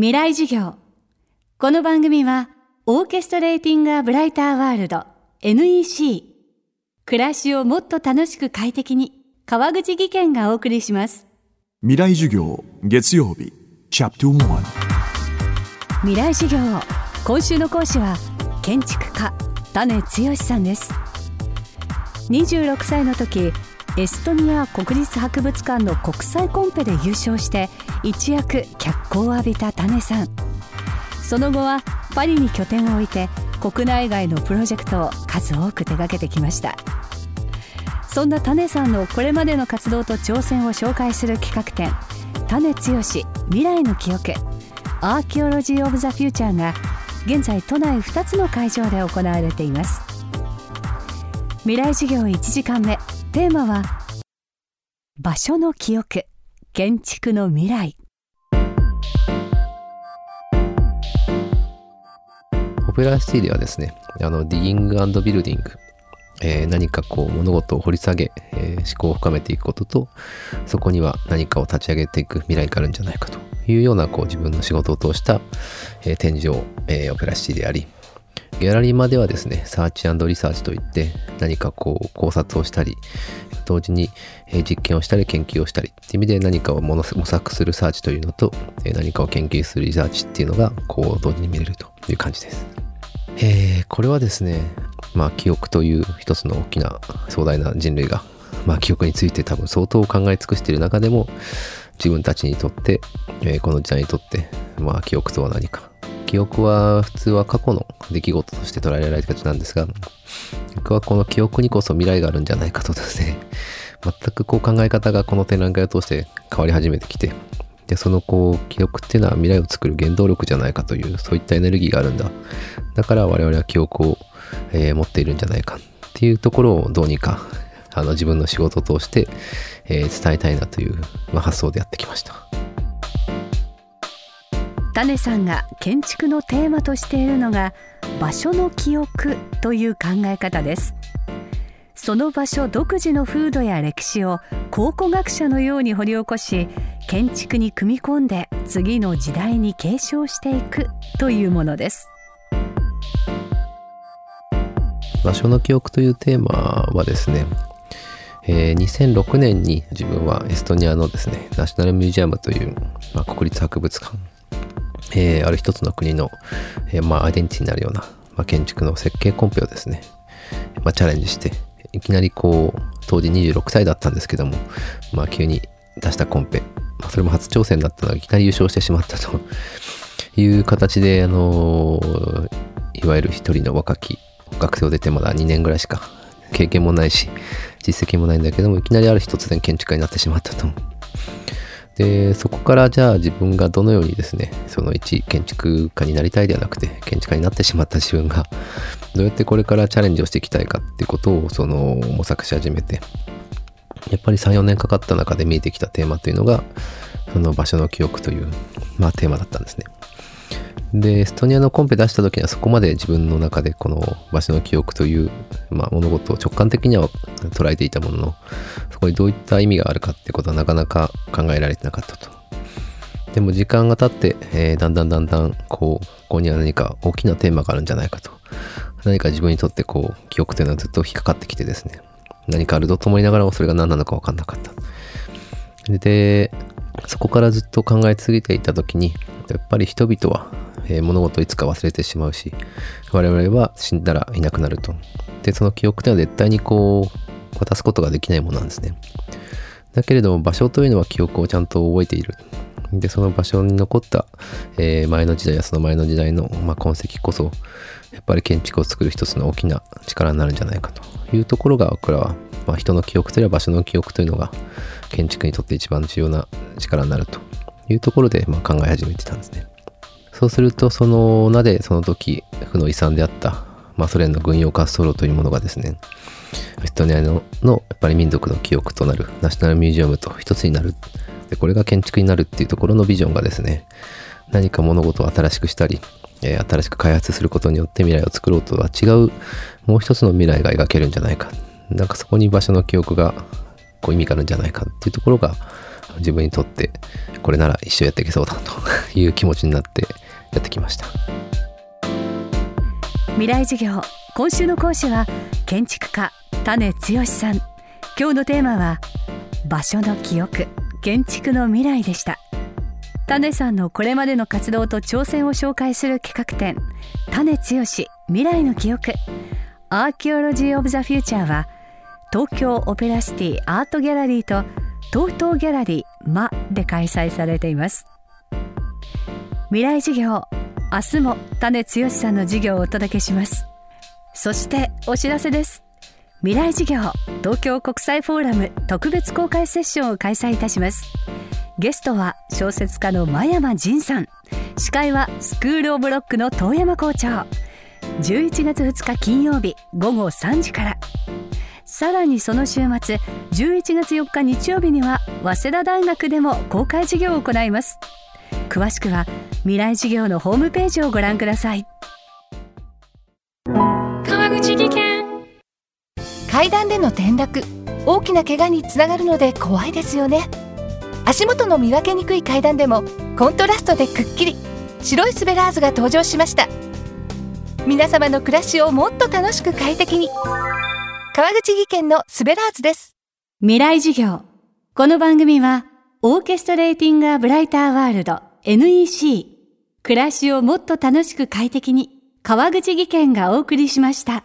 未来授業。この番組はオーケストレーティング・ア・ブライター・ワールド NEC 暮らしをもっと楽しく快適に川口義賢がお送りします。未来授業月曜日チャプト1未来授業今週の講師は建築家種剛さんです。26歳の時エストニア国立博物館の国際コンペで優勝して一躍脚光を浴びた種さん。その後はパリに拠点を置いて国内外のプロジェクトを数多く手掛けてきました。そんな種さんのこれまでの活動と挑戦を紹介する企画展種剛未来の記憶。アーキオロジー・オブ・ザ・フューチャーが現在都内2つの会場で行われています。未来授業1時間目。テーマは場所の記憶建築の未来。オペラシティではですね、あの、ディギングビルディング、えー何かこう物事を掘り下げ、えー思考を深めていくことと、そこには何かを立ち上げていく未来があるんじゃないかというようなこう自分の仕事を通した、えー展示を、えーオペラシティであり、ギャラリーまではですね、サーチリサーチといって何かこう考察をしたり、同時に実験をしたり研究をしたりっていう意味で何かを模索するサーチというのと、何かを研究するリサーチっていうのがこう同時に見れるという感じです。えーこれはですね、まあ記憶という一つの大きな壮大な人類が、まあ記憶について多分相当考え尽くしている中でも、自分たちにとって、えこの時代にとって、まあ記憶とは何か。記憶は普通は過去の出来事として捉えられがちなんですが、僕はこの記憶にこそ未来があるんじゃないかとですね、全くこう考え方がこの展覧会を通して変わり始めてきて、で、そのこう記憶っていうのは未来を作る原動力じゃないかという、そういったエネルギーがあるんだ。だから我々は記憶を、えー持っているんじゃないかっていうところをどうにか、あの自分の仕事を通して、えー伝えたいなという、まあ、発想でやってきました。種さんが建築のテーマとしているのが場所の記憶という考え方です。その場所独自の風土や歴史を考古学者のように掘り起こし建築に組み込んで次の時代に継承していくというものです。場所の記憶というテーマはですね、えー2006年に自分はエストニアのですね、ナショナルミュージアムという、まあ、国立博物館、えーある一つの国の、えーまあ、アイデンティティになるような、まあ、建築の設計コンペをですね、まあ、チャレンジして、いきなりこう、当時26歳だったんですけども、まあ、急に出したコンペ、まあ、それも初挑戦だったのがいきなり優勝してしまったと いう形で、あのーいわゆる一人の若き学生を出てまだ2年ぐらいしか経験もないし実績もないんだけどもいきなりある日突然建築家になってしまったと。でそこからじゃあ自分がどのようにですねその一建築家になりたいではなくて建築家になってしまった自分がどうやってこれからチャレンジをしていきたいかっていうことをその模索し始めてやっぱり3、4年かかった中で見えてきたテーマというのが、その場所の記憶という、まあテーマだったんですね。で、エストニアのコンペ出した時にはそこまで自分の中でこの場所の記憶という、まあ物事を直感的には捉えていたものの、こにどういった意味があるかってことはなかなか考えられてなかったと。でも時間が経って、えーだんだんだんだん、こう、ここには何か大きなテーマがあるんじゃないかと。何か自分にとってこう、記憶というのはずっと引っかかってきてですね。何かあるとと思いながらもそれが何なのか分かんなかった。で、そこからずっと考え続けていた時に、やっぱり人々は、えー物事をいつか忘れてしまうし、我々は死んだらいなくなると。で、その記憶というのは絶対にこう、渡すことができないものなんですね。だけれども場所というのは記憶をちゃんと覚えている。で、その場所に残った、えー前の時代やその前の時代の、まあ、痕跡こそ、やっぱり建築を作る一つの大きな力になるんじゃないかというところが、僕らは、まあ、人の記憶という場所の記憶というのが、建築にとって一番重要な力になるというところで、まあ、考え始めてたんですね。そうすると、その名でその時、負の遺産であった、まあ、ソ連の軍用滑走路というものがですね、エストニアののやっぱり民族の記憶となるナショナルミュージアムと一つになる。で、これが建築になるっていうところのビジョンがですね、何か物事を新しくしたり、えー新しく開発することによって未来を作ろうとは違う、もう一つの未来が描けるんじゃないか。なんかそこに場所の記憶がこう意味があるんじゃないかっていうところが自分にとってこれなら一生やっていけそうだという気持ちになってやってきました未来授業。今週の講師は建築家種剛さん。今日のテーマは場所の記憶。建築の未来でした。種さんのこれまでの活動と挑戦を紹介する企画展種剛未来の記憶。アーキオロジー・オブ・ザ・フューチャーは東京オペラシティアートギャラリーと東東ギャラリーマで開催されています。未来授業明日も種剛さんの授業をお届けします。そしてお知らせです。未来授業東京国際フォーラム特別公開セッションを開催いたします。ゲストは小説家の真山仁さん。司会はスクールオブロックの遠山校長。11月2日金曜日午後3時から。さらにその週末11月4日日曜日には早稲田大学でも公開授業を行います。詳しくは未来授業のホームページをご覧ください。川口技研。階段での転落。大きな怪我につながるので怖いですよね。足元の見分けにくい階段でもコントラストでくっきり。白いスベラーズが登場しました。皆様の暮らしをもっと楽しく快適に。川口技研のスベラーズです。未来授業。この番組はオーケストレーティング・ア・ブライター・ワールド NEC 暮らしをもっと楽しく快適に川口技研がお送りしました。